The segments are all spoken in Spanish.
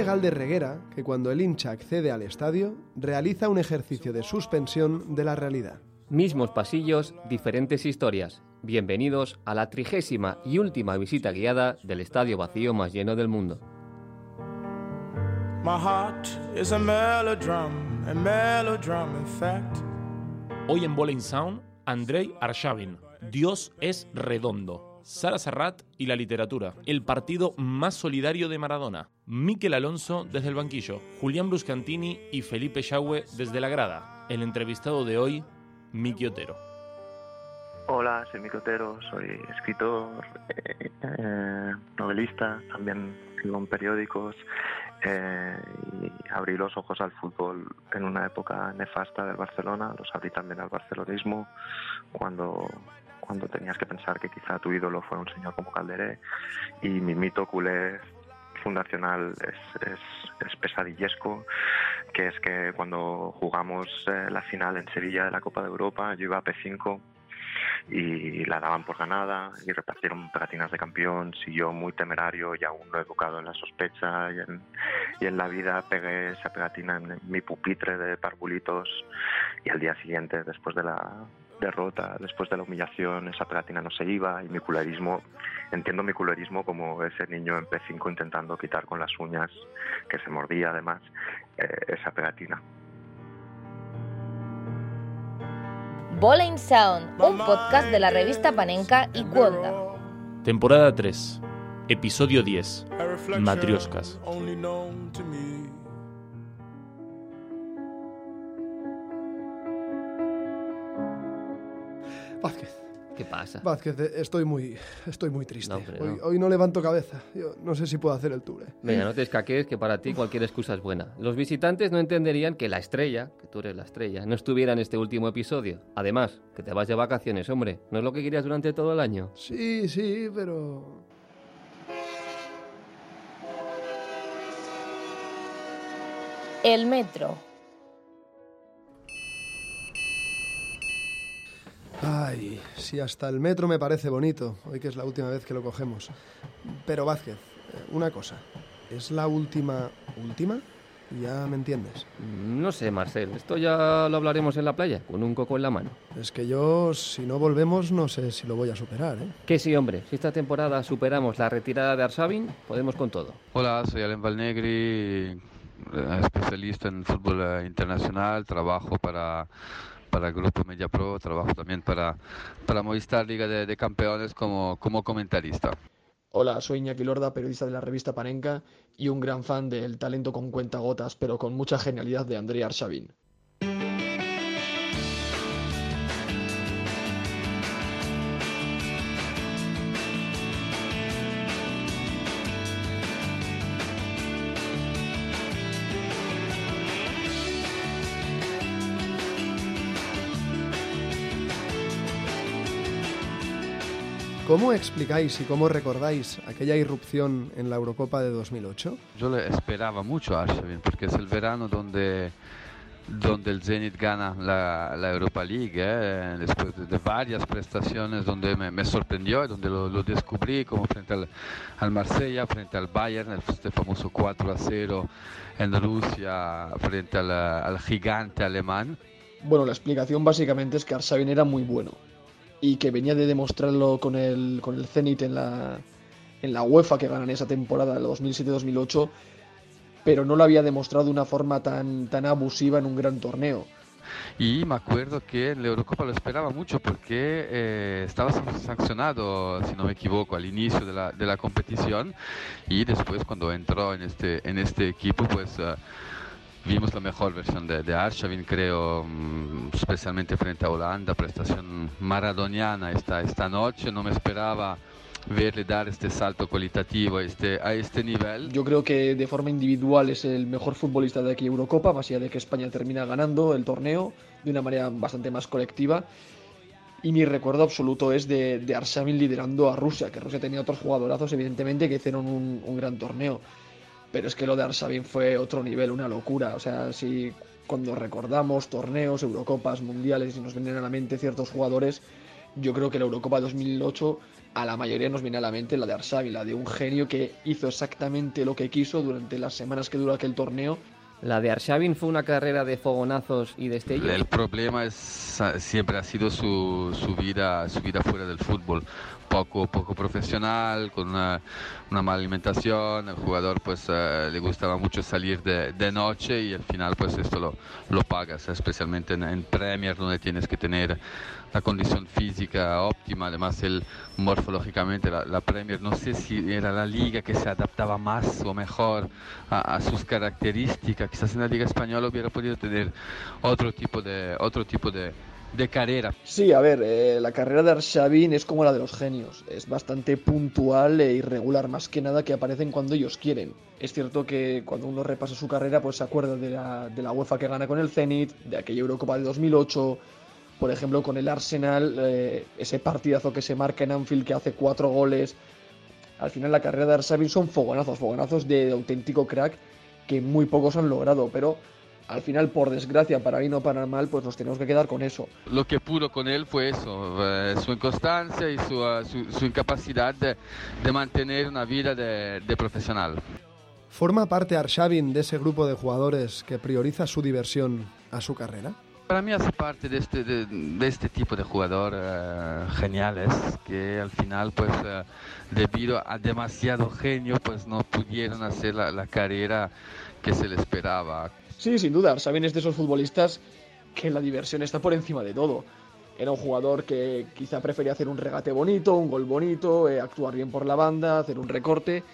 Dice Galder Reguera que cuando el hincha accede al estadio, realiza un ejercicio de suspensión de la realidad. Mismos pasillos, diferentes historias. Bienvenidos a la trigésima y última visita guiada del estadio vacío más lleno del mundo. Hoy en Bowling Sound, Andrei Arshavin. Dios es redondo. Sara Serrat y la literatura. El partido más solidario de Maradona. Miquel Alonso desde el banquillo. Julián Bruscantini y Felipe Yagüe desde la grada. El entrevistado de hoy, Miki Otero. Hola, soy Miki Otero, soy escritor, eh, eh, novelista, también en periódicos eh, abrí los ojos al fútbol en una época nefasta del Barcelona, los abrí también al barcelonismo cuando cuando tenías que pensar que quizá tu ídolo fue un señor como Calderé. Y mi mito culé fundacional es, es, es, pesadillesco, que es que cuando jugamos eh, la final en Sevilla de la Copa de Europa, yo iba a P5 y la daban por ganada y repartieron pegatinas de campeón, y yo muy temerario y aún no educado en la sospecha y en, y en la vida pegué esa pegatina en mi pupitre de parvulitos. Y al día siguiente, después de la derrota, después de la humillación, esa pegatina no se iba y mi culerismo, entiendo mi culerismo como ese niño en P5 intentando quitar con las uñas, que se mordía además, eh, esa pegatina. Bowling Sound, un podcast de la revista Panenka y Cuonda. Temporada 3, episodio 10, Matrioscas. ¿Qué pasa? Vázquez, estoy muy, estoy muy triste. No, hombre, hoy, no. hoy no levanto cabeza. Yo no sé si puedo hacer el tour. eh. Venga, no te escaques, que para ti cualquier excusa es buena. Los visitantes no entenderían que la estrella, que tú eres la estrella, no estuviera en este último episodio. Además, que te vas de vacaciones, hombre. ¿No es lo que querías durante todo el año? Sí, sí, pero... El metro. Ay, si hasta el metro me parece bonito, hoy que es la última vez que lo cogemos. Pero Vázquez, eh, una cosa, ¿es la última última? Ya me entiendes. No sé, Marcel. Esto ya lo hablaremos en la playa, con un coco en la mano. Es que yo, si no volvemos, no sé si lo voy a superar, ¿eh? Que sí, hombre. Si esta temporada superamos la retirada de Arsabin, podemos con todo. Hola, soy Alen Valnegri, eh, especialista en fútbol eh, internacional, trabajo para, para el Grupo Media Pro, trabajo también para, para Movistar Liga de, Campeones como, como comentarista. Hola, soy Iñaki Lorda, periodista de la revista Panenka y un gran fan del talento con cuentagotas, pero con mucha genialidad de Andrei Arshavin. ¿Cómo explicáis y cómo recordáis aquella irrupción en la Eurocopa de 2008? Yo le esperaba mucho a Arshavin porque es el verano donde, donde el Zenit gana la, la Europa League, eh, después de, de varias prestaciones donde me, me sorprendió y donde lo, lo descubrí, como frente al, al Marsella, frente al Bayern, el, este famoso 4 a 0 en Rusia, frente al, al gigante alemán. Bueno, la explicación básicamente es que Arshavin era muy bueno y que venía de demostrarlo con el, con el Zenit en la, en la UEFA que ganan esa temporada, la 2007-2008, pero no lo había demostrado de una forma tan, tan abusiva en un gran torneo. Y me acuerdo que en la Eurocopa lo esperaba mucho porque eh, estaba sancionado, si no me equivoco, al inicio de la, de la competición y después cuando entró en este, en este equipo, pues uh, vimos la mejor versión de, de Arshavin, creo, um, especialmente frente a Holanda, prestación maradoniana esta, esta noche, no me esperaba verle dar este salto cualitativo a este, a este nivel. Yo creo que de forma individual es el mejor futbolista de aquí Eurocopa, más allá de que España termina ganando el torneo de una manera bastante más colectiva. Y mi recuerdo absoluto es de, de Arshavin liderando a Rusia, que Rusia tenía otros jugadorazos, evidentemente, que hicieron un, un gran torneo. Pero es que lo de Arshavin fue otro nivel, una locura. O sea, si cuando recordamos torneos, Eurocopas, Mundiales y nos vienen a la mente ciertos jugadores, yo creo que la Eurocopa 2008 a la mayoría nos viene a la mente la de Arshavin, la de un genio que hizo exactamente lo que quiso durante las semanas que duró aquel torneo. La de Arshavin fue una carrera de fogonazos y destellos. El problema es, siempre ha sido su, su, vida, su vida fuera del fútbol poco, poco profesional, con una, una mala alimentación, el jugador pues eh, le gustaba mucho salir de, de, noche y al final pues esto lo, lo pagas, especialmente en, en, Premier donde tienes que tener la condición física óptima, además el morfológicamente la, la Premier no sé si era la liga que se adaptaba más o mejor a, a, sus características, quizás en la liga española hubiera podido tener otro tipo de, otro tipo de de carrera. Sí, a ver, eh, la carrera de Arshavin es como la de los genios. Es bastante puntual e irregular, más que nada que aparecen cuando ellos quieren. Es cierto que cuando uno repasa su carrera, pues se acuerda de la, de la UEFA que gana con el Zenit, de aquella Eurocopa de 2008, por ejemplo, con el Arsenal, eh, ese partidazo que se marca en Anfield que hace cuatro goles. Al final la carrera de Arshavin son fogonazos, fogonazos de auténtico crack que muy pocos han logrado, pero al final, por desgracia, para bien o para mal, pues nos tenemos que quedar con eso. Lo que pudo con él fue eso, eh, su inconstancia y su, uh, su, su incapacidad de, de, mantener una vida de, de, profesional. ¿Forma parte Arshavin de ese grupo de jugadores que prioriza su diversión a su carrera? Para mí hace parte de este, de, de este tipo de jugador uh, geniales que al final, pues, uh, debido a demasiado genio, pues no pudieron hacer la, la carrera que se le esperaba. Sí, sin duda. Saben es de esos futbolistas que la diversión está por encima de todo. Era un jugador que quizá prefería hacer un regate bonito, un gol bonito, eh, actuar bien por la banda, hacer un recorte,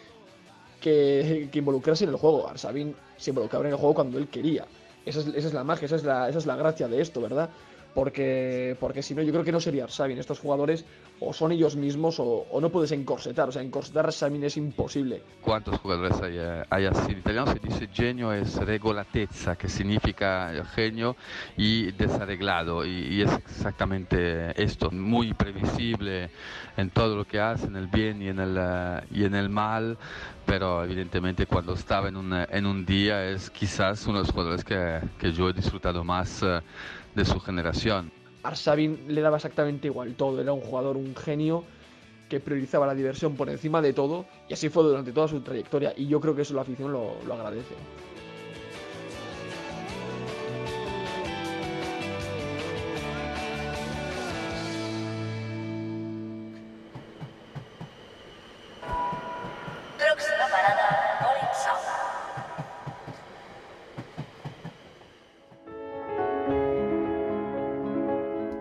que, que involucrarse en el juego. Arsabin se involucraba en el juego cuando él quería. Esa es, la magia, esa es la, esa es la gracia de esto, ¿verdad? Porque, porque si no, yo creo que no sería Arsabin. Estos jugadores o son ellos mismos o, o, no puedes encorsetar. O sea, encorsetar a Arsabin es imposible. ¿Cuántos jugadores hay, hay así? En italiano se dice genio es regolatezza, que significa genio y desarreglado. Y, y, es exactamente esto, muy previsible en todo lo que hace, en el bien y en el, y en el mal. Pero evidentemente cuando estaba en un, en un día es quizás uno de los jugadores que, que yo he disfrutado más de su generación. Arshavin le daba exactamente igual todo, era un jugador, un genio que priorizaba la diversión por encima de todo y así fue durante toda su trayectoria y yo creo que eso la afición lo, lo agradece.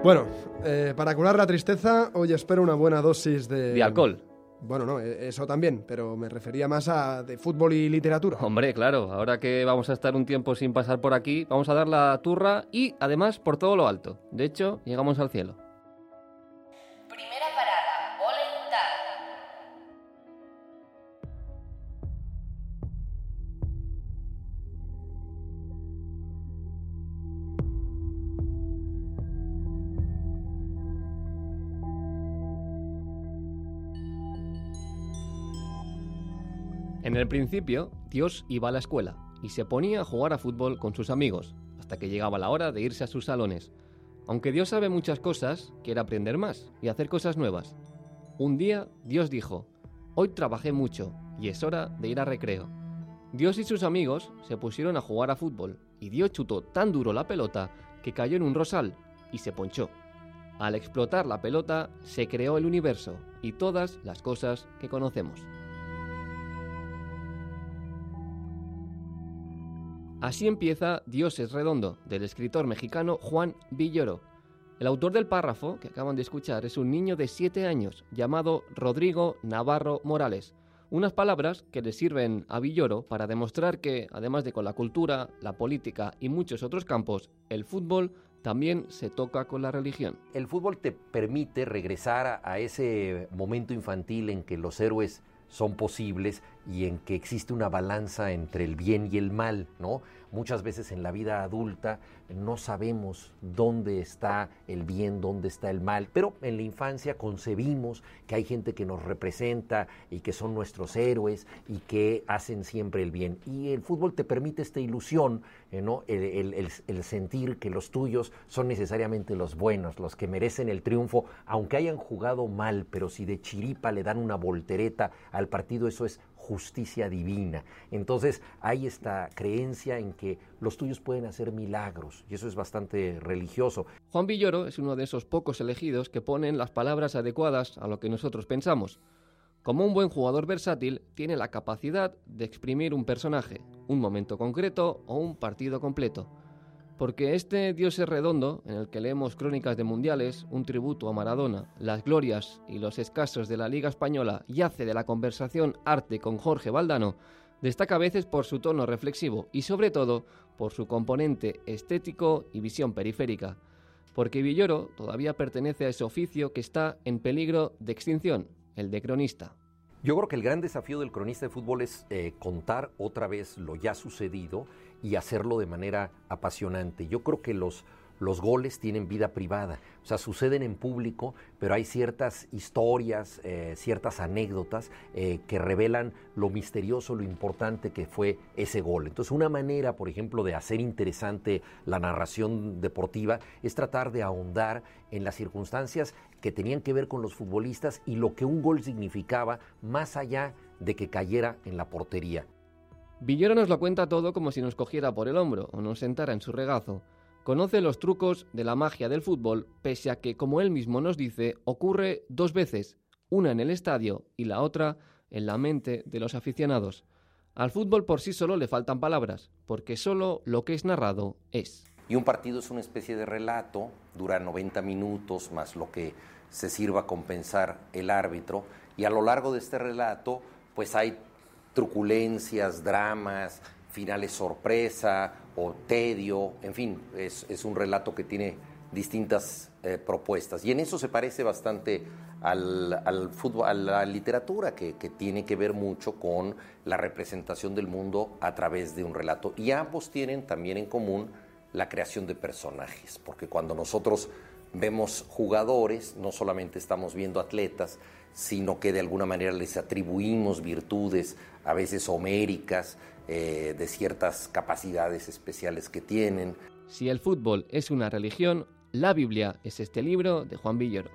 Bueno, eh, para curar la tristeza, hoy espero una buena dosis de... ¿De alcohol? Bueno, no, e-, eso también, pero me refería más a de fútbol y literatura. Hombre, claro, ahora que vamos a estar un tiempo sin pasar por aquí, vamos a dar la turra y además por todo lo alto. De hecho, llegamos al cielo. En el principio, Dios iba a la escuela y se ponía a jugar a fútbol con sus amigos, hasta que llegaba la hora de irse a sus salones. Aunque Dios sabe muchas cosas, quiere aprender más y hacer cosas nuevas. Un día, Dios dijo, Hoy trabajé mucho y es hora de ir a recreo. Dios y sus amigos se pusieron a jugar a fútbol y Dios chutó tan duro la pelota que cayó en un rosal y se ponchó. Al explotar la pelota, se creó el universo y todas las cosas que conocemos. Así empieza Dios es redondo, del escritor mexicano Juan Villoro. El autor del párrafo que acaban de escuchar es un niño de 7 años llamado Rodrigo Navarro Morales. Unas palabras que le sirven a Villoro para demostrar que, además de con la cultura, la política y muchos otros campos, el fútbol también se toca con la religión. El fútbol te permite regresar a, a ese momento infantil en que los héroes son posibles y en que existe una balanza entre el bien y el mal, ¿no? Muchas veces en la vida adulta no sabemos dónde está el bien, dónde está el mal, pero en la infancia concebimos que hay gente que nos representa y que son nuestros héroes y que hacen siempre el bien. Y el fútbol te permite esta ilusión, eh, el, el sentir que los tuyos son necesariamente los buenos, los que merecen el triunfo, aunque hayan jugado mal, pero si de chiripa le dan una voltereta al partido, eso es justicia divina. Entonces hay esta creencia en que los tuyos pueden hacer milagros y eso es bastante religioso. Juan Villoro es uno de esos pocos elegidos que ponen las palabras adecuadas a lo que nosotros pensamos. Como un buen jugador versátil, tiene la capacidad de exprimir un personaje, un momento concreto o un partido completo. Porque este Dios es redondo, en el que leemos crónicas de mundiales, un tributo a Maradona, las glorias y los escasos de la Liga Española y hace de la conversación arte con Jorge Valdano, destaca a veces por su tono reflexivo y sobre todo por su componente estético y visión periférica. Porque Villoro todavía pertenece a ese oficio que está en peligro de extinción, el de cronista. Yo creo que el gran desafío del cronista de fútbol es eh, contar otra vez lo ya sucedido y hacerlo de manera apasionante. Yo creo que los, los goles tienen vida privada, o sea, suceden en público, pero hay ciertas historias, eh, ciertas anécdotas eh, que revelan lo misterioso, lo importante que fue ese gol. Entonces, una manera, por ejemplo, de hacer interesante la narración deportiva es tratar de ahondar en las circunstancias que tenían que ver con los futbolistas y lo que un gol significaba más allá de que cayera en la portería. Villoro nos lo cuenta todo como si nos cogiera por el hombro o nos sentara en su regazo. Conoce los trucos de la magia del fútbol, pese a que, como él mismo nos dice, ocurre dos veces, una en el estadio y la otra en la mente de los aficionados. Al fútbol por sí solo le faltan palabras, porque solo lo que es narrado es. Y un partido es una especie de relato, dura 90 minutos más lo que se sirva a compensar el árbitro, y a lo largo de este relato, pues hay truculencias, dramas, finales sorpresa o tedio, en fin, es, un relato que tiene distintas eh, propuestas. Y en eso se parece bastante al, fútbol, a la literatura, que, tiene que ver mucho con la representación del mundo a través de un relato. Y ambos tienen también en común la creación de personajes, porque cuando nosotros vemos jugadores, no solamente estamos viendo atletas, sino que de alguna manera les atribuimos virtudes, a veces homéricas, eh, de ciertas capacidades especiales que tienen. Si el fútbol es una religión, la Biblia es este libro de Juan Villoro.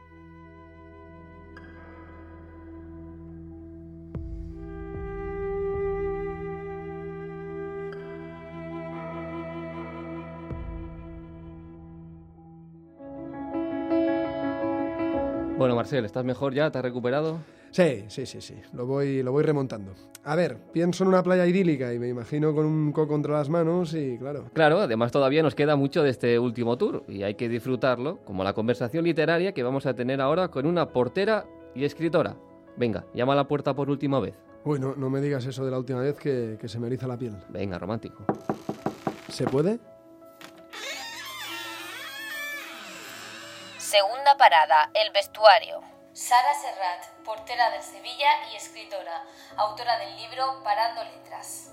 Bueno, Marcel, ¿estás mejor ya? ¿Te has recuperado? Sí, sí, sí, sí. Lo voy, lo voy remontando. A ver, pienso en una playa idílica y me imagino con un coco entre las manos y claro. Claro, además todavía nos queda mucho de este último tour y hay que disfrutarlo, como la conversación literaria que vamos a tener ahora con una portera y escritora. Venga, llama a la puerta por última vez. Uy, no, no me digas eso de la última vez que, que se me eriza la piel. Venga, romántico. ¿Se puede? Segunda parada, el vestuario. Sara Serrat, portera del Sevilla y escritora, autora del libro Parando Letras.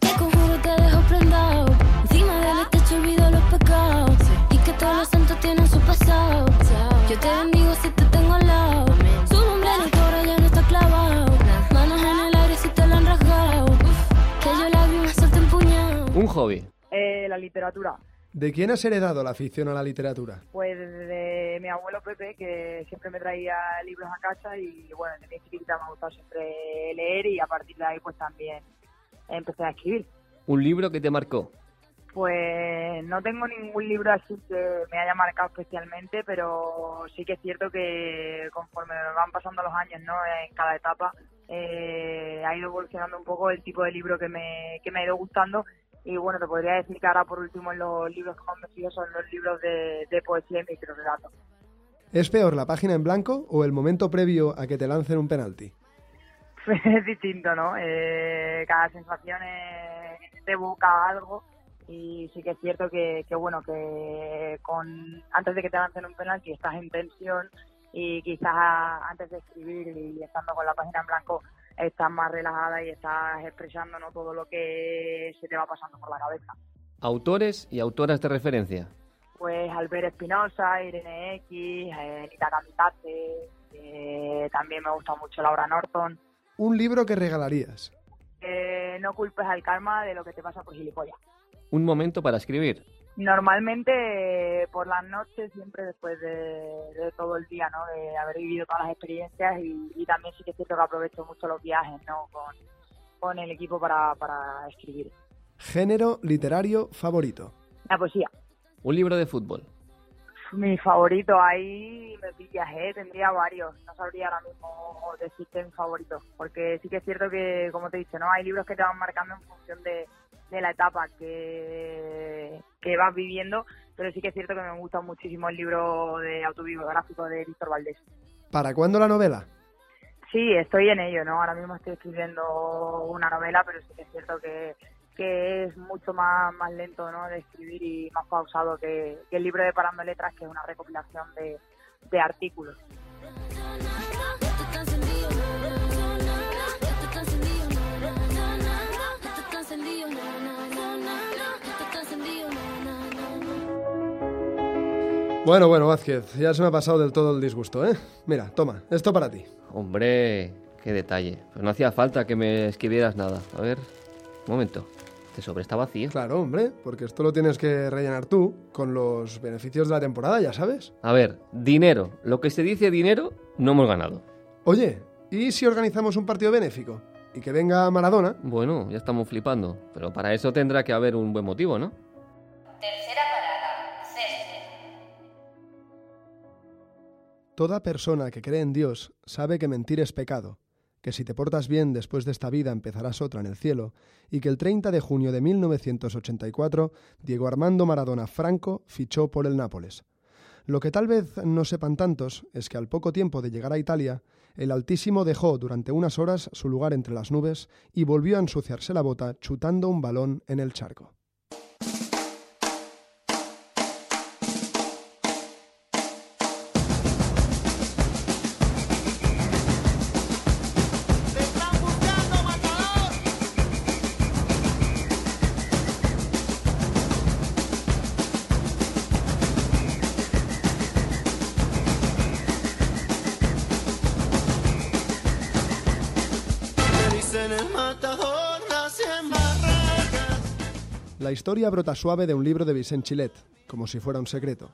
Te conjuro, te dejo prendado. Hobby. Eh, la literatura. ¿De quién has heredado la afición a la literatura? Pues de mi abuelo Pepe, que siempre me traía libros a casa y bueno, desde mi chiquita me ha gustado siempre leer y a partir de ahí pues también empecé a escribir. ¿Un libro que te marcó? Pues no tengo ningún libro así que me haya marcado especialmente, pero sí que es cierto que conforme van pasando los años, ¿no? En cada etapa eh, ha ido evolucionando un poco el tipo de libro que me, que me ha ido gustando y bueno, te podría decir que ahora por último en los libros que más me son los libros de, de poesía y microrelatos. ¿Es peor la página en blanco o el momento previo a que te lancen un penalti? es distinto, ¿no? Eh, cada sensación te evoca algo y sí que es cierto que, que bueno, que con antes de que te lancen un penalti estás en tensión y quizás antes de escribir y estando con la página en blanco estás más relajada y estás expresando ¿no? todo lo que se te va pasando por la cabeza. Autores y autoras de referencia. Pues Albert Espinosa, Irene X, eh, Nita Kamitate, eh, también me gusta mucho Laura Norton. Un libro que regalarías. Eh, no culpes al karma de lo que te pasa por gilipollas. Un momento para escribir. Normalmente por las noches, siempre después de, de todo el día, ¿no? De haber vivido todas las experiencias y, y también sí que es cierto que aprovecho mucho los viajes, ¿no? Con, con el equipo para, para escribir. Género literario favorito. La poesía. Un libro de fútbol. Mi favorito, ahí me pillas, ¿eh? tendría varios. No sabría ahora mismo decirte mi favorito, porque sí que es cierto que, como te he dicho, ¿no? hay libros que te van marcando en función de, de la etapa que, que vas viviendo, pero sí que es cierto que me gusta muchísimo el libro de autobiográfico de Víctor Valdés. ¿Para cuándo la novela? Sí, estoy en ello, ¿no? Ahora mismo estoy escribiendo una novela, pero sí que es cierto que, que es mucho más, más lento ¿no? de escribir y más pausado que, que el libro de Parando Letras, que es una recopilación de, de artículos. Bueno, bueno, Vázquez, ya se me ha pasado del todo el disgusto, ¿eh? Mira, toma, esto para ti. Hombre, qué detalle. Pues no hacía falta que me escribieras nada. A ver, un momento. Este sobre está vacío. Claro, hombre, porque esto lo tienes que rellenar tú con los beneficios de la temporada, ya sabes. A ver, dinero. Lo que se dice dinero, no hemos ganado. Oye, ¿y si organizamos un partido benéfico? Y que venga Maradona. Bueno, ya estamos flipando. Pero para eso tendrá que haber un buen motivo, ¿no? Toda persona que cree en Dios sabe que mentir es pecado, que si te portas bien después de esta vida empezarás otra en el cielo, y que el 30 de junio de 1984 Diego Armando Maradona Franco fichó por el Nápoles. Lo que tal vez no sepan tantos es que al poco tiempo de llegar a Italia, el Altísimo dejó durante unas horas su lugar entre las nubes y volvió a ensuciarse la bota chutando un balón en el charco. La historia brota suave de un libro de Vicent Chilet, como si fuera un secreto.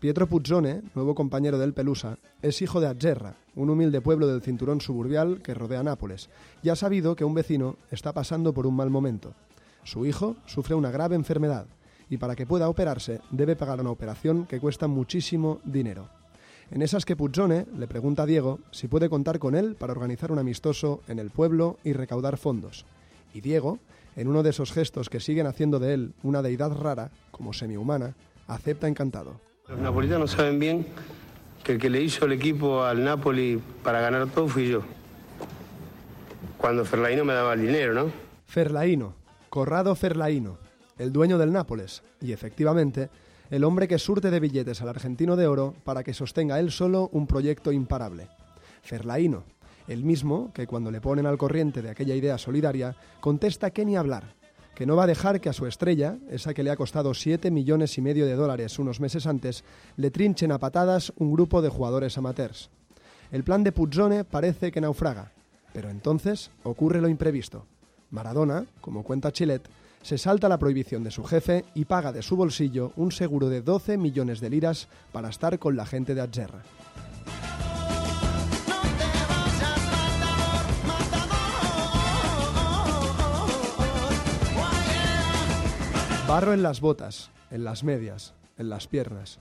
Pietro Puzzone, nuevo compañero del Pelusa, es hijo de Agerra, un humilde pueblo del cinturón suburbial que rodea Nápoles, y ha sabido que un vecino está pasando por un mal momento. Su hijo sufre una grave enfermedad, y para que pueda operarse debe pagar una operación que cuesta muchísimo dinero. En esas que Puzzone le pregunta a Diego si puede contar con él para organizar un amistoso en el pueblo y recaudar fondos. Y Diego, en uno de esos gestos que siguen haciendo de él una deidad rara, como semihumana, acepta encantado. Los napolitanos saben bien que el que le hizo el equipo al Napoli para ganar todo fui yo. Cuando Ferlaino me daba el dinero, ¿no? Ferlaino, Corrado Ferlaino, el dueño del Nápoles, y efectivamente, el hombre que surte de billetes al argentino de oro para que sostenga él solo un proyecto imparable. Ferlaino, el mismo que cuando le ponen al corriente de aquella idea solidaria, contesta que ni hablar, que no va a dejar que a su estrella, esa que le ha costado 7 millones y medio de dólares unos meses antes, le trinchen a patadas un grupo de jugadores amateurs. El plan de Puzzone parece que naufraga, pero entonces ocurre lo imprevisto. Maradona, como cuenta Chilet, se salta la prohibición de su jefe y paga de su bolsillo un seguro de 12 millones de liras para estar con la gente de Agerra. Barro en las botas, en las medias, en las piernas.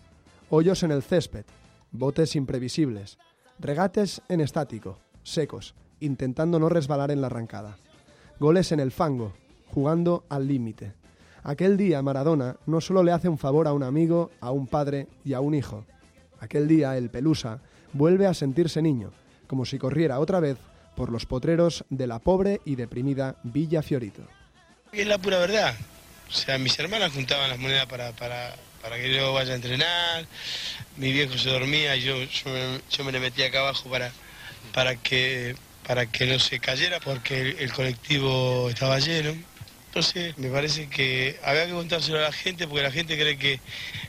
Hoyos en el césped, botes imprevisibles. Regates en estático, secos, intentando no resbalar en la arrancada. Goles en el fango, jugando al límite. Aquel día Maradona no solo le hace un favor a un amigo, a un padre y a un hijo. Aquel día el Pelusa vuelve a sentirse niño, como si corriera otra vez por los potreros de la pobre y deprimida Villa Fiorito. Es la pura verdad. O sea, mis hermanas juntaban las monedas para, para, para que yo vaya a entrenar, mi viejo se dormía y yo, yo, me, yo me le metía acá abajo para, para, que, para que no se cayera porque el, el colectivo estaba lleno. Entonces, me parece que había que contárselo a la gente porque la gente cree que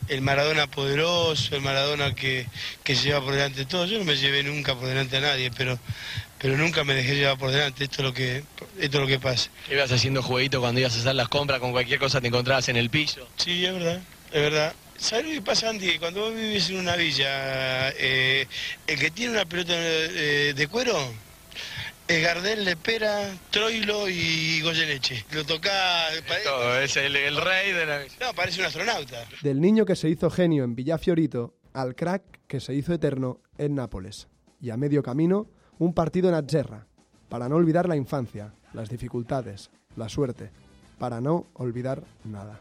el Maradona poderoso, el Maradona que, que se lleva por delante de todo, yo no me llevé nunca por delante a nadie, pero, pero nunca me dejé llevar por delante, esto es lo que, esto es lo que pasa. Ibas haciendo jueguito cuando ibas a hacer las compras, con cualquier cosa te encontrabas en el piso. Sí, es verdad, es verdad. ¿Sabes lo que pasa, Andy? Cuando vos vivís en una villa, eh, el que tiene una pelota eh, de cuero es Gardel, Lepera, Troilo y Goyeneche. Lo toca... Todo, es el, el rey de la. No, parece un astronauta. Del niño que se hizo genio en Villafiorito al crack que se hizo eterno en Nápoles. Y a medio camino, un partido en Azzerra, para no olvidar la infancia, las dificultades, la suerte, para no olvidar nada.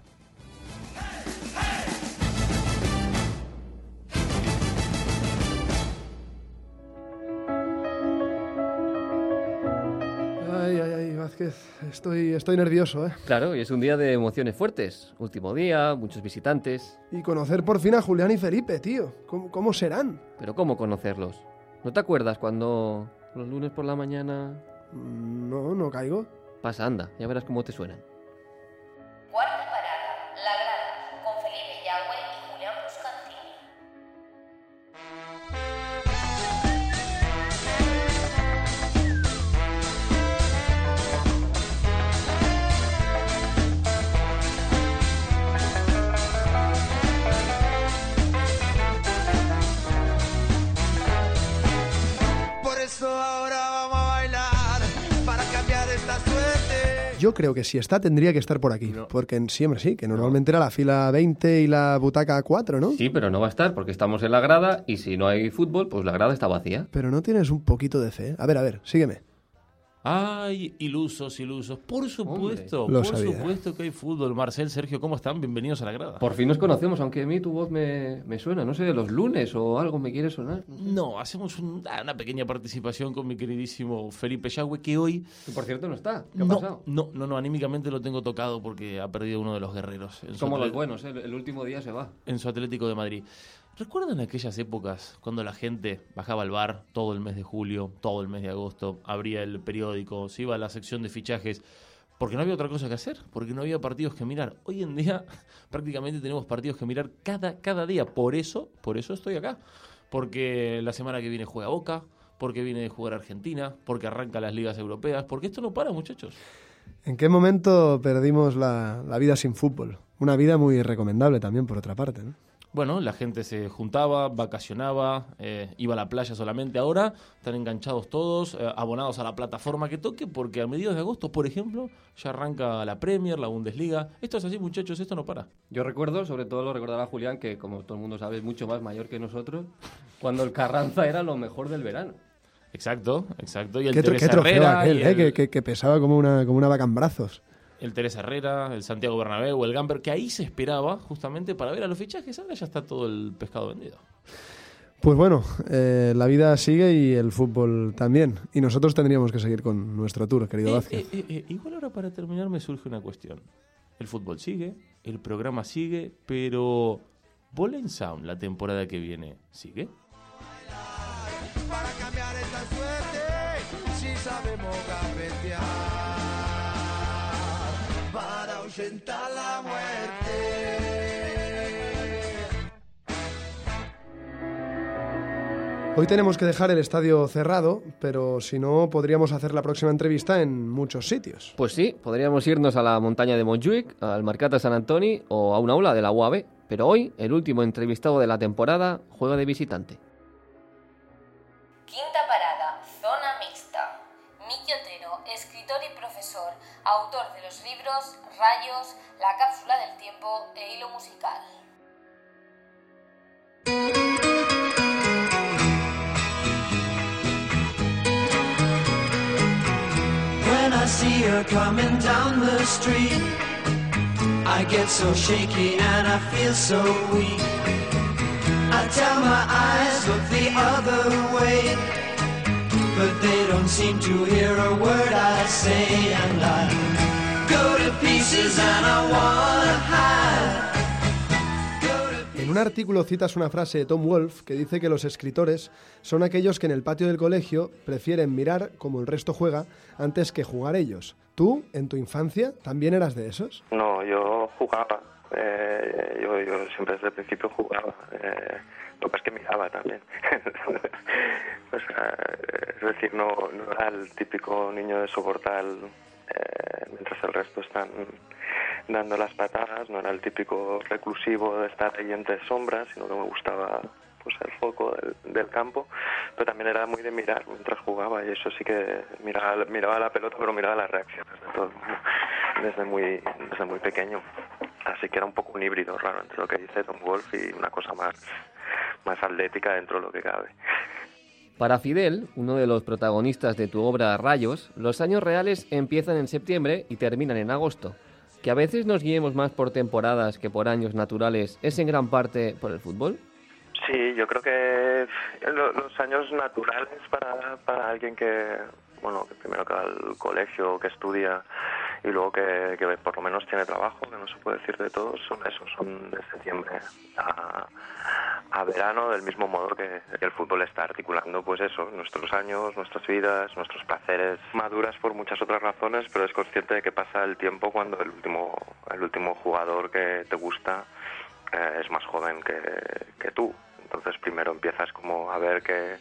Vázquez, estoy, estoy nervioso, ¿eh? Claro, y es un día de emociones fuertes. Último día, muchos visitantes. Y conocer por fin a Julián y Felipe, tío. ¿Cómo, cómo serán? Pero ¿cómo conocerlos? ¿No te acuerdas cuando los lunes por la mañana... No, no caigo. Pasa, anda, ya verás cómo te suenan. Eso ahora vamos a bailar para cambiar esta suerte. Yo creo que si está, tendría que estar por aquí. Porque en siempre sí, que normalmente era la fila 20 y la butaca 4, ¿no? Sí, pero no va a estar porque estamos en la grada y si no hay fútbol, pues la grada está vacía. Pero no tienes un poquito de fe. A ver, a ver, sígueme. Ay, ilusos, ilusos. Por supuesto, por sabía. supuesto que hay fútbol. Marcel, Sergio, ¿cómo están? Bienvenidos a la grada. Por fin nos conocemos, aunque a mí tu voz me, me suena, no sé, de los lunes o algo me quiere sonar. No, hacemos un- ah, una pequeña participación con mi queridísimo Felipe Yagüe, que hoy... Que por cierto no está. ¿Qué ha no, pasado? No, no, no, anímicamente lo tengo tocado porque ha perdido uno de los guerreros. Como los buenos, ¿eh? el último día se va. En su Atlético de Madrid. ¿Recuerdan aquellas épocas cuando la gente bajaba al bar todo el mes de julio, todo el mes de agosto, abría el periódico, se iba a la sección de fichajes? Porque no había otra cosa que hacer, porque no había partidos que mirar. Hoy en día prácticamente tenemos partidos que mirar cada, cada día. Por eso, por eso estoy acá. Porque la semana que viene juega Boca, porque viene de jugar Argentina, porque arranca las ligas europeas, porque esto no para, muchachos. ¿En qué momento perdimos la, la vida sin fútbol? Una vida muy recomendable también, por otra parte. Bueno, la gente se juntaba, vacacionaba, eh, iba a la playa solamente. Ahora están enganchados todos, eh, abonados a la plataforma que toque, porque a mediados de agosto, por ejemplo, ya arranca la Premier, la Bundesliga. Esto es así, muchachos, esto no para. Yo recuerdo, sobre todo lo recordará Julián, que como todo el mundo sabe es mucho más mayor que nosotros, cuando el Carranza era lo mejor del verano. Exacto, exacto. Y el Qué, tro- qué Teresa trofeo Herrera, aquel, y ¿eh? el, que, que- que pesaba como una, como una vaca en brazos. El Teresa Herrera, el Santiago Bernabéu, el Gamber, que ahí se esperaba justamente para ver a los fichajes. Ahora ya está todo el pescado vendido. Pues bueno, eh, la vida sigue y el fútbol también. Y nosotros tendríamos que seguir con nuestro tour, querido Eh, Vázquez. eh, eh, eh, igual ahora para terminar me surge una cuestión. El fútbol sigue, el programa sigue, pero Bowling Sound la temporada que viene sigue. Para cambiar esta suerte, si sabemos gambetear. Ahuyentar la muerte. Hoy tenemos que dejar el estadio cerrado, pero si no, podríamos hacer la próxima entrevista en muchos sitios. Pues sí, podríamos irnos a la montaña de Montjuic, al Marcata San Antoni o a una aula de la UAB. Pero hoy, el último entrevistado de la temporada juega de visitante. Quinta autor de los libros Rayos, La cápsula del tiempo e Hilo musical. When I see her coming down the street, I get so shaky and I feel so weak. I tell my eyes, look the other way, but they don't seem to hear a word I say, and I go to pieces. and I wanna hide. En un artículo citas una frase de Tom Wolfe que dice que los escritores son aquellos que en el patio del colegio prefieren mirar como el resto juega antes que jugar ellos. ¿Tú, en tu infancia, también eras de esos? No, yo jugaba. Eh, yo, yo siempre desde el principio jugaba. Eh, lo que es que miraba también. o sea, es decir, no, no era el típico niño de soportal eh, mientras el resto están dando las patadas, no era el típico reclusivo de estar ahí entre sombras, sino que me gustaba pues el foco del, del campo, pero también era muy de mirar mientras jugaba y eso sí que miraba, miraba la pelota, pero miraba las reacciones de todo el mundo desde muy, desde muy pequeño. Así que era un poco un híbrido raro entre lo que dice Tom Wolf y una cosa más, más atlética dentro de lo que cabe. Para Fidel, uno de los protagonistas de tu obra Rayos, los años reales empiezan en septiembre y terminan en agosto. Que a veces nos guiemos más por temporadas que por años naturales es en gran parte por el fútbol. Sí, yo creo que lo- los años naturales para, para alguien que, bueno, que primero que va al colegio, que estudia y luego que, que por lo menos tiene trabajo, que no se puede decir de todos, son esos, son de septiembre a, a verano, del mismo modo que, que el fútbol está articulando, pues eso, nuestros años, nuestras vidas, nuestros placeres, maduras por muchas otras razones, pero es consciente de que pasa el tiempo cuando el último, el último jugador que te gusta eh, es más joven que, que tú. Entonces primero empiezas como a ver que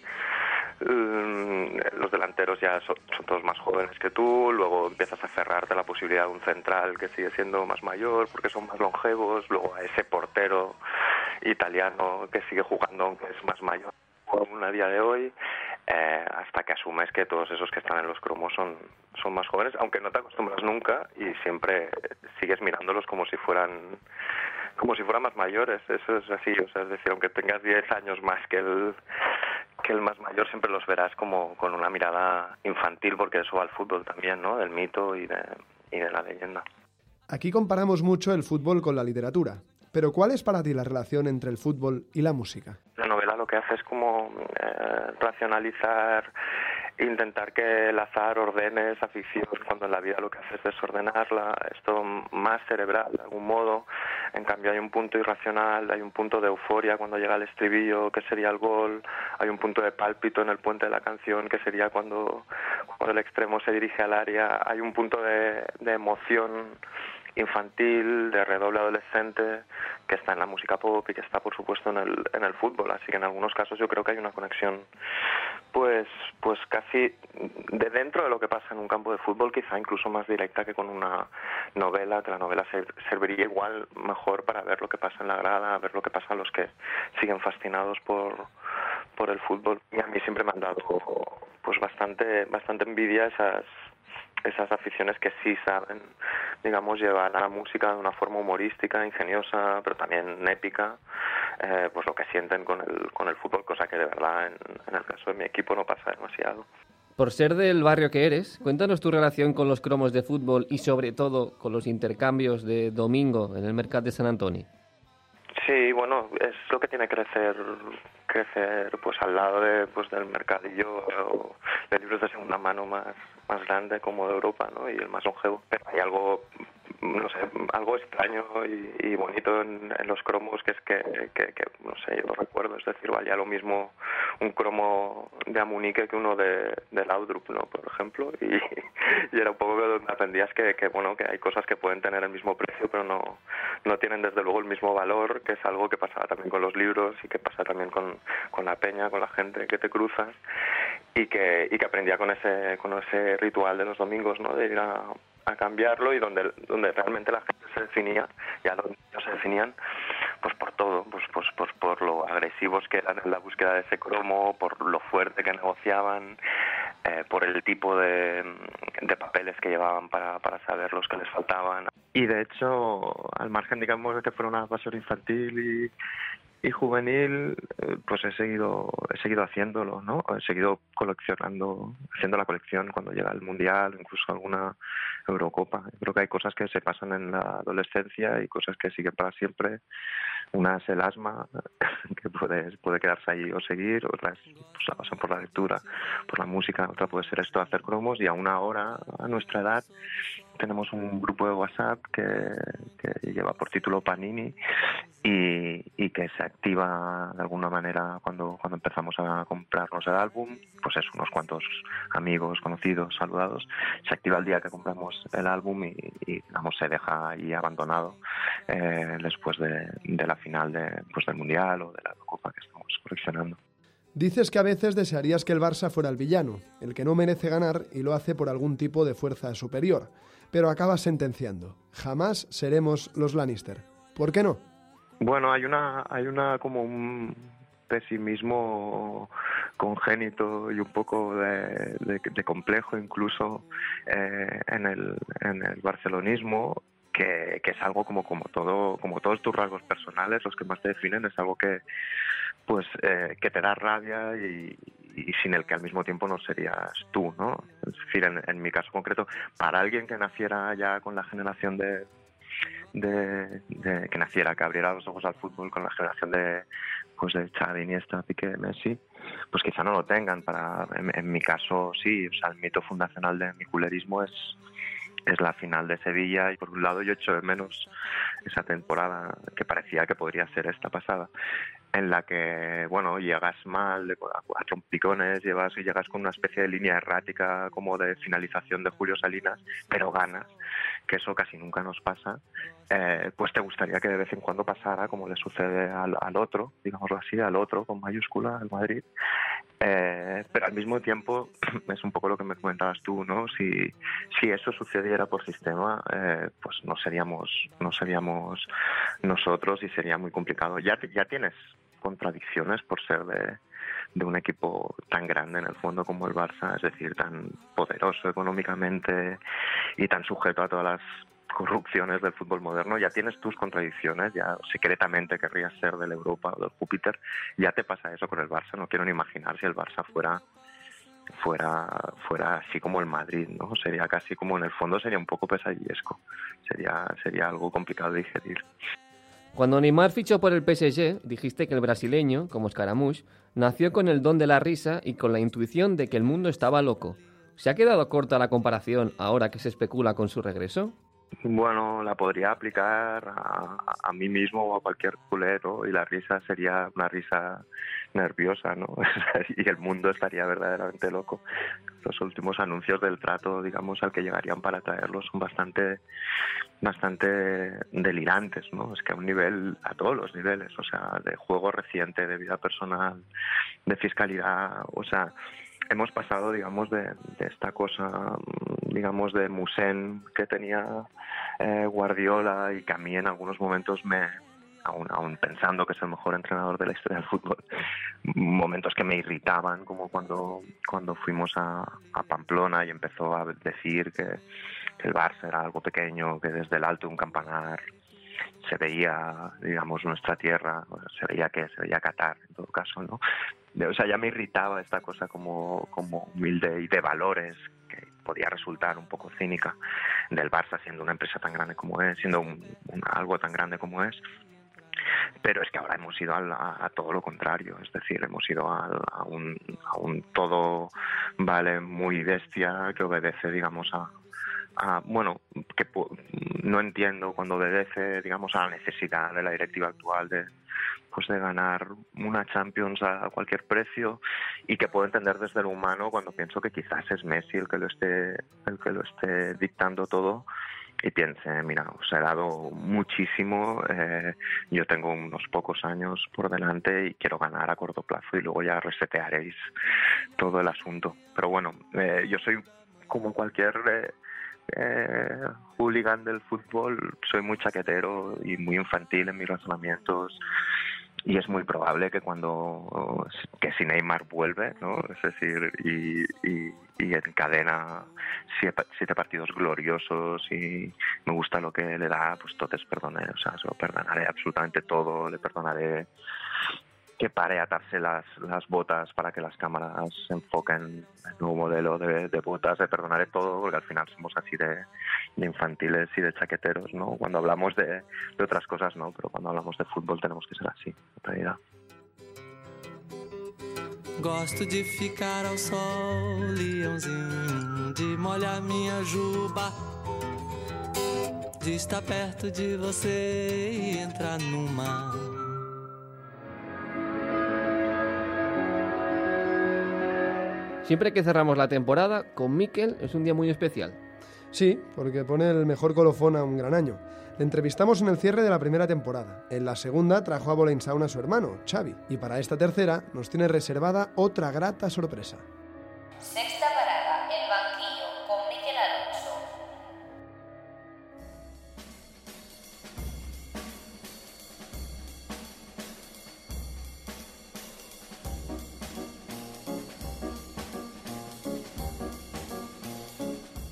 mm, los delanteros ya son, son todos más jóvenes que tú, luego empiezas a cerrarte la posibilidad de un central que sigue siendo más mayor porque son más longevos, luego a ese portero italiano que sigue jugando aunque es más mayor aún a día de hoy, eh, hasta que asumes que todos esos que están en los cromos son, son más jóvenes, aunque no te acostumbras nunca y siempre sigues mirándolos como si fueran como si fueran más mayores, eso es así, o sea, es decir, aunque tengas 10 años más que el que el más mayor siempre los verás como con una mirada infantil porque eso va al fútbol también, ¿no? Del mito y de, y de la leyenda. Aquí comparamos mucho el fútbol con la literatura. Pero ¿cuál es para ti la relación entre el fútbol y la música? La novela lo que hace es como eh, racionalizar, intentar que el azar ordene esa ficción cuando en la vida lo que hace es desordenarla, es todo más cerebral de algún modo. En cambio hay un punto irracional, hay un punto de euforia cuando llega el estribillo, que sería el gol, hay un punto de pálpito en el puente de la canción, que sería cuando, cuando el extremo se dirige al área, hay un punto de, de emoción infantil, de redoble adolescente, que está en la música pop y que está, por supuesto, en el, en el fútbol. Así que en algunos casos yo creo que hay una conexión, pues, pues casi de dentro de lo que pasa en un campo de fútbol, quizá incluso más directa que con una novela, que la novela ser- serviría igual mejor para ver lo que pasa en la grada, ver lo que pasa a los que siguen fascinados por, por el fútbol. Y a mí siempre me han dado pues bastante, bastante envidia esas esas aficiones que sí saben, digamos, llevar a la música de una forma humorística, ingeniosa, pero también épica, eh, pues lo que sienten con el, con el fútbol, cosa que de verdad en, en el caso de mi equipo no pasa demasiado. Por ser del barrio que eres, cuéntanos tu relación con los cromos de fútbol y sobre todo con los intercambios de domingo en el Mercat de San Antonio. Sí, bueno, es lo que tiene que crecer, crecer pues al lado de, pues, del mercadillo o de libros de segunda mano más, más grande como de Europa, ¿no? Y el más longevo. Pero hay algo, no sé, algo extraño y, y bonito en, en los cromos que es que, que, que, no sé, yo lo recuerdo, es decir, valía lo mismo un cromo de Amunique que uno de, de Laudrup, ¿no? Por ejemplo, y, y era un poco donde aprendías que, que, bueno, que hay cosas que pueden tener el mismo precio, pero no, no tienen desde luego el mismo valor, que es algo que pasaba también con los libros y que pasa también con, con la peña, con la gente que te cruzas y que, y que aprendía con ese, con ese ritual de los domingos, ¿no? De ir a, cambiarlo y donde, donde realmente la gente se definía, ya los niños se definían, pues por todo, pues, pues, pues por lo agresivos que eran en la búsqueda de ese cromo, por lo fuerte que negociaban, eh, por el tipo de, de papeles que llevaban para, para saber los que les faltaban. Y de hecho, al margen, digamos, de que fuera una pasión infantil y, y juvenil, eh, pues he seguido, he seguido haciéndolo, ¿no? He seguido coleccionando, haciendo la colección cuando llega el Mundial, incluso alguna Eurocopa. Creo que hay cosas que se pasan en la adolescencia y cosas que siguen para siempre. Una es el asma, que puede, puede quedarse ahí o seguir, otras pues, la pasan por la lectura, por la música, otra puede ser esto, hacer cromos, y aún ahora, a nuestra edad, tenemos un grupo de WhatsApp que, lleva por título Panini y, que se activa de alguna manera cuando, cuando empezamos a comprarnos el álbum, pues es unos cuantos amigos, conocidos, saludados, se activa el día que compramos el álbum y, y se deja ahí abandonado eh, después de, de, la final de, pues, del Mundial o de la Copa que estamos coleccionando. Dices que a veces desearías que el Barça fuera el villano, el que no merece ganar y lo hace por algún tipo de fuerza superior, pero acabas sentenciando, jamás seremos los Lannister. ¿Por qué no? Bueno, hay una, hay una como un pesimismo congénito y un poco de complejo incluso eh, en, el, en el barcelonismo que, que, es algo como como todo como todos tus rasgos personales los que más te definen es algo que pues eh, que te da rabia y, sin el que al mismo tiempo no serías tú no es decir en, en mi caso concreto para alguien que naciera ya con la generación de de, que naciera, que abriera los ojos al fútbol con la generación de pues de Xavi, Iniesta, Piqué, Messi, pues quizá no lo tengan. Para, en, en, mi caso sí, o sea, el mito fundacional de mi culerismo es es la final de Sevilla y por un lado yo echo de menos esa temporada que parecía que podría ser esta pasada en la que, bueno, llegas mal, a trompicones, llevas y llegas con una especie de línea errática como de finalización de Julio Salinas, pero ganas, que eso casi nunca nos pasa, eh, pues te gustaría que de vez en cuando pasara, como le sucede al, al otro, digámoslo así, al otro, con mayúscula, al Madrid, eh, pero al mismo tiempo es un poco lo que me comentabas tú, ¿no? Si, si eso sucediera por sistema, eh, pues no seríamos, no seríamos nosotros y sería muy complicado. Ya, ya tienes contradicciones por ser de, un equipo tan grande en el fondo como el Barça, es decir, tan poderoso económicamente y tan sujeto a todas las corrupciones del fútbol moderno, ya tienes tus contradicciones, ya secretamente querrías ser del Europa o del Júpiter, ya te pasa eso con el Barça, no quiero ni imaginar si el Barça fuera fuera fuera así como el Madrid, ¿no? Sería casi como en el fondo sería un poco pesadillesco. Sería sería algo complicado de digerir. Cuando Neymar fichó por el PSG, dijiste que el brasileño, como Scaramouche, nació con el don de la risa y con la intuición de que el mundo estaba loco. ¿Se ha quedado corta la comparación ahora que se especula con su regreso? Bueno, la podría aplicar a, a, mí mismo o a cualquier culero y la risa sería una risa nerviosa, ¿no? y el mundo estaría verdaderamente loco. Los últimos anuncios del trato, digamos, al que llegarían para traerlos son bastante, bastante delirantes, ¿no? Es que a un nivel, a todos los niveles, o sea, de juego reciente, de vida personal, de fiscalidad, o sea, hemos pasado, digamos, de, de, esta cosa, digamos, de Musen que tenía eh, Guardiola y que a mí en algunos momentos me, aún, pensando que es el mejor entrenador de la historia del fútbol, momentos que me irritaban, como cuando, cuando fuimos a, Pamplona y empezó a decir que, el Barça era algo pequeño, que desde el alto de un campanar se veía, digamos, nuestra tierra, se veía que se veía Qatar, en todo caso, ¿no? O sea, ya me irritaba esta cosa como, como humilde y de valores que podía resultar un poco cínica del Barça siendo una empresa tan grande como es, siendo algo tan grande como es. Pero es que ahora hemos ido a, a, a todo lo contrario, es decir, hemos ido a, a, un, a un todo vale muy bestia que obedece, digamos, a, a, bueno, que no entiendo cuando obedece, digamos, a la necesidad de la directiva actual de, pues de ganar una Champions a cualquier precio y que puedo entender desde lo humano cuando pienso que quizás es Messi el que lo esté, el que lo esté dictando todo y piense, mira, os he dado muchísimo, eh, yo tengo unos pocos años por delante y quiero ganar a corto plazo y luego ya resetearéis todo el asunto. Pero bueno, eh, yo soy como cualquier eh, eh, hooligan del fútbol, soy muy chaquetero y muy infantil en mis razonamientos y es muy probable que cuando que si Neymar vuelve, ¿no? Es decir, y, y, y encadena siete, partidos gloriosos y me gusta lo que le da, pues entonces perdone, o sea, se lo perdonaré absolutamente todo, le perdonaré que pare a atarse las, las botas para que las cámaras se enfoquen en el nuevo modelo de, de botas, le perdonaré todo, porque al final somos así de, de, infantiles y de chaqueteros, ¿no? Cuando hablamos de, de otras cosas, no, pero cuando hablamos de fútbol tenemos que ser así, en realidad. Gosto de ficar ao sol, leãozinho, de molhar minha juba. de estar perto de você e entrar no Siempre que cerramos la temporada, con Miquel es un día muy especial. Sí, porque pone el mejor colofón a un gran año. Le entrevistamos en el cierre de la primera temporada. En la segunda trajo a Bolensaun a su hermano, Xavi. Y para esta tercera nos tiene reservada otra grata sorpresa. Sexta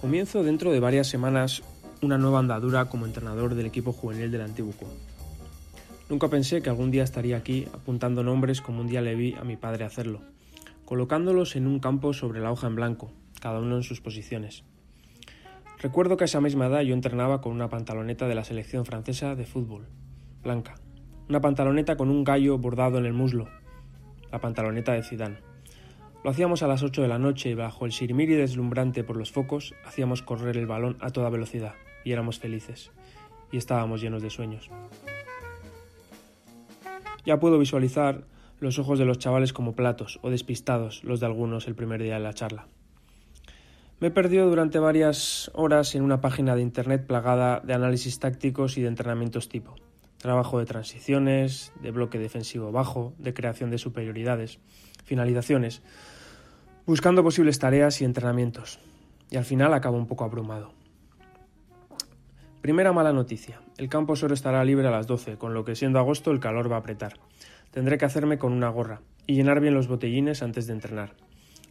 Comienzo dentro de varias semanas una nueva andadura como entrenador del equipo juvenil del Antiguo. Nunca pensé que algún día estaría aquí apuntando nombres como un día le vi a mi padre hacerlo, colocándolos en un campo sobre la hoja en blanco, cada uno en sus posiciones. Recuerdo que a esa misma edad yo entrenaba con una pantaloneta de la selección francesa de fútbol, blanca, una pantaloneta con un gallo bordado en el muslo, la pantaloneta de Zidane. Lo hacíamos a las 8 de la noche y bajo el sirimiri deslumbrante por los focos hacíamos correr el balón a toda velocidad y éramos felices y estábamos llenos de sueños. Ya puedo visualizar los ojos de los chavales como platos o despistados los de algunos el primer día de la charla. Me he perdido durante varias horas en una página de internet plagada de análisis tácticos y de entrenamientos tipo. Trabajo de transiciones, de bloque defensivo bajo, de creación de superioridades, finalizaciones, buscando posibles tareas y entrenamientos. Y al final acabo un poco abrumado. Primera mala noticia. El campo solo estará libre a las 12, con lo que siendo agosto el calor va a apretar. Tendré que hacerme con una gorra y llenar bien los botellines antes de entrenar.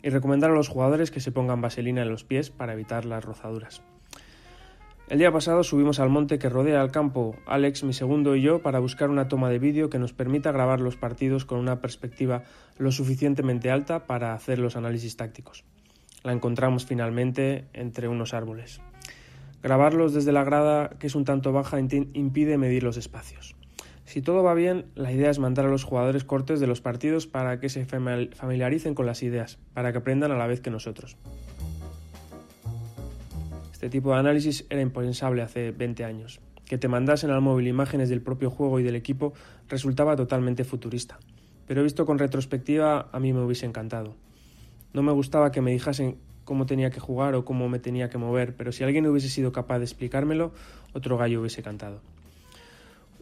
Y recomendar a los jugadores que se pongan vaselina en los pies para evitar las rozaduras. El día pasado subimos al monte que rodea el campo, Alex, mi segundo y yo, para buscar una toma de vídeo que nos permita grabar los partidos con una perspectiva lo suficientemente alta para hacer los análisis tácticos. La encontramos finalmente entre unos árboles. Grabarlos desde la grada, que es un tanto baja, impide medir los espacios. Si todo va bien, la idea es mandar a los jugadores cortes de los partidos para que se familiaricen con las ideas, para que aprendan a la vez que nosotros. Este tipo de análisis era impensable hace 20 años. Que te mandasen al móvil imágenes del propio juego y del equipo resultaba totalmente futurista. Pero visto con retrospectiva, a mí me hubiese encantado. No me gustaba que me dijasen cómo tenía que jugar o cómo me tenía que mover, pero si alguien hubiese sido capaz de explicármelo, otro gallo hubiese cantado.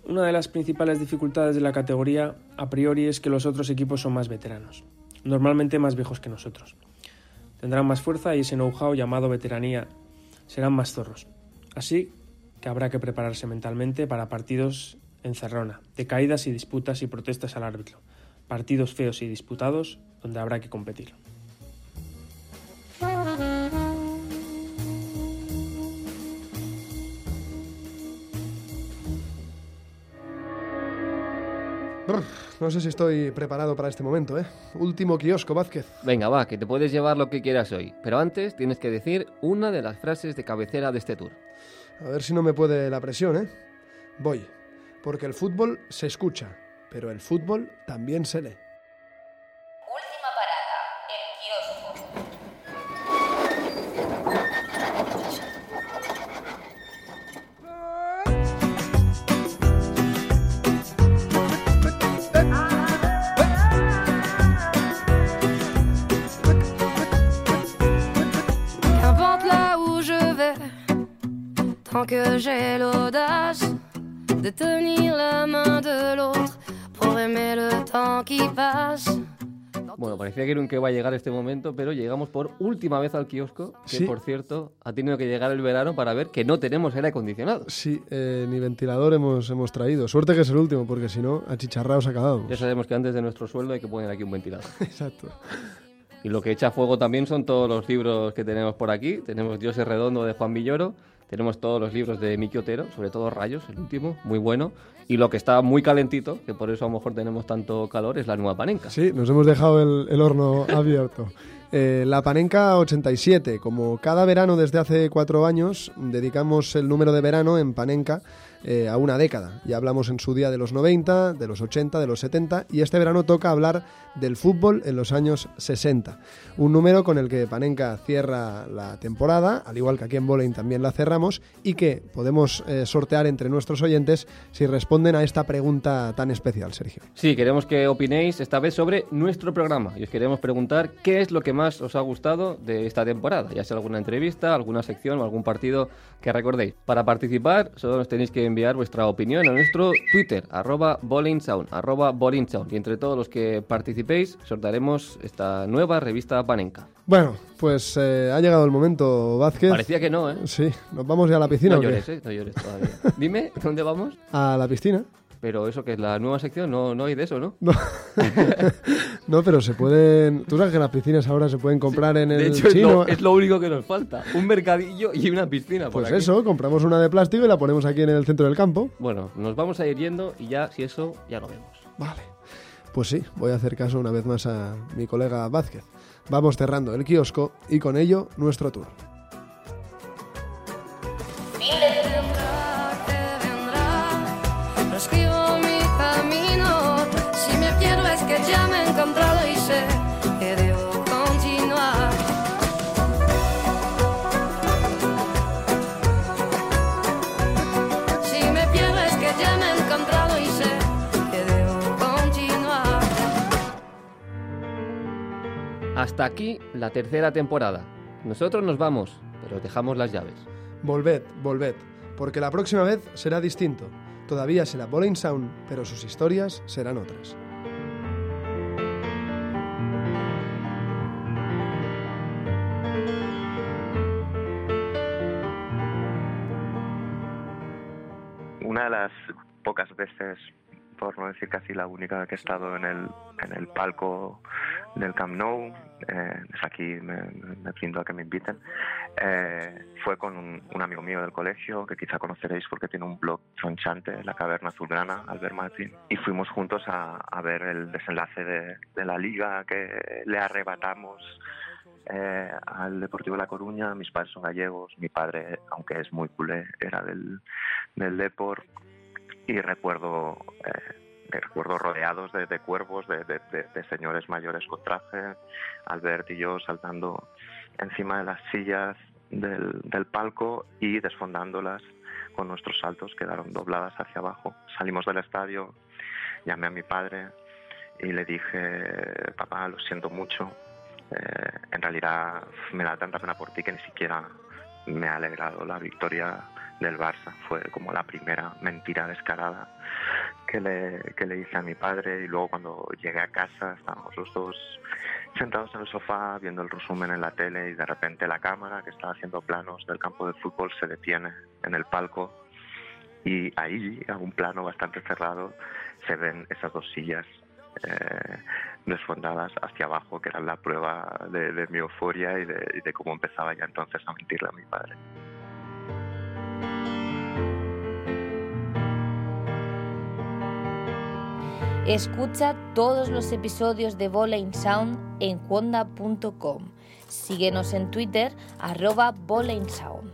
Una de las principales dificultades de la categoría a priori es que los otros equipos son más veteranos, normalmente más viejos que nosotros. Tendrán más fuerza y ese know-how llamado veteranía serán más zorros. Así que habrá que prepararse mentalmente para partidos en cerrona, de caídas y disputas y protestas al árbitro, partidos feos y disputados donde habrá que competir. No sé si estoy preparado para este momento, ¿eh? Último kiosco, Vázquez. Venga, va, que te puedes llevar lo que quieras hoy. Pero antes tienes que decir una de las frases de cabecera de este tour. A ver si no me puede la presión, ¿eh? Voy. Porque el fútbol se escucha, pero el fútbol también se lee. Tenir la main de l'autre pour aimer le temps qui passe. Bueno, parecía que nunca iba a llegar este momento, pero llegamos por última vez al kiosco, que Sí. por cierto ha tenido que llegar el verano para ver que no tenemos aire acondicionado. Sí, eh, ni ventilador hemos, hemos traído. Suerte que es el último, porque si no, achicharrados acabamos. Ya sabemos que antes de nuestro sueldo hay que poner aquí un ventilador. Exacto. Y lo que echa fuego también son todos los libros que tenemos por aquí. Tenemos Dioses Redondo de Juan Villoro, tenemos todos los libros de Miki Otero, sobre todo Rayos, el último, muy bueno. Y lo que está muy calentito, que por eso a lo mejor tenemos tanto calor, es la nueva panenca. Sí, nos hemos dejado el, el horno abierto. Eh, la Panenka 87, como cada verano desde hace cuatro años, dedicamos el número de verano en Panenka eh, a una década. Ya hablamos en su día de los 90, de los 80, de los 70 y este verano toca hablar del fútbol en los años 60. Un número con el que Panenka cierra la temporada, al igual que aquí en Boleyn también la cerramos, y que podemos eh, sortear entre nuestros oyentes si responden a esta pregunta tan especial, Sergio. Sí, queremos que opinéis esta vez sobre nuestro programa y os queremos preguntar qué es lo que más os ha gustado de esta temporada, ya sea alguna entrevista, alguna sección o algún partido que recordéis. Para participar solo nos tenéis que enviar vuestra opinión a nuestro Twitter, arroba bowlingsound, arroba bowlingsound, y entre todos los que participéis sortearemos esta nueva revista Panenka. Bueno, pues eh, ha llegado el momento, Vázquez. Parecía que no, ¿eh? Sí, nos vamos ya a la piscina. No llores, ¿eh? No llores todavía. Dime, ¿dónde vamos? A la piscina. Pero eso que es la nueva sección, no, no hay de eso, ¿no? No. no, pero se pueden. Tú sabes que las piscinas ahora se pueden comprar en el De hecho, es chino. lo, es lo único que nos falta. Un mercadillo y una piscina. por Pues aquí. eso, compramos una de plástico y la ponemos aquí en el centro del campo. Bueno, nos vamos a ir yendo y ya, si eso, ya lo vemos. Vale. Pues sí, voy a hacer caso una vez más a mi colega Vázquez. Vamos cerrando el kiosco y con ello nuestro tour. Hasta aquí la tercera temporada. Nosotros nos vamos, pero os dejamos las llaves. Volved, volved, porque la próxima vez será distinto. Todavía será Bowling Sound, pero sus historias serán otras. Por no decir casi la única, que he estado en el, en el palco del Camp Nou, eh, desde aquí me, me brindo a que me inviten, eh, fue con un, un amigo mío del colegio, que quizá conoceréis porque tiene un blog tronchante, La Caverna Azulgrana, Albert Martín, y fuimos juntos a, a ver el desenlace de, de la liga que le arrebatamos eh, al Deportivo de La Coruña. Mis padres son gallegos, mi padre, aunque es muy culé, era del, del Depor. Y recuerdo eh, recuerdo rodeados de, cuervos, de, señores mayores con traje, Albert y yo saltando encima de las sillas del, del palco y desfondándolas con nuestros saltos, quedaron dobladas hacia abajo. Salimos del estadio, llamé a mi padre y le dije, papá, lo siento mucho, eh, en realidad me da tanta pena por ti que ni siquiera me ha alegrado la victoria del Barça. Fue como la primera mentira descarada que le, que le hice a mi padre y luego cuando llegué a casa estábamos los dos sentados en el sofá viendo el resumen en la tele y de repente la cámara que estaba haciendo planos del campo de fútbol se detiene en el palco y ahí, a un plano bastante cerrado, se ven esas dos sillas eh, desfondadas hacia abajo, que eran la prueba de, mi euforia y de, y de cómo empezaba ya entonces a mentirle a mi padre. Escucha todos los episodios de Bowling Sound en wanda.com. Síguenos en Twitter, arroba Bowling Sound.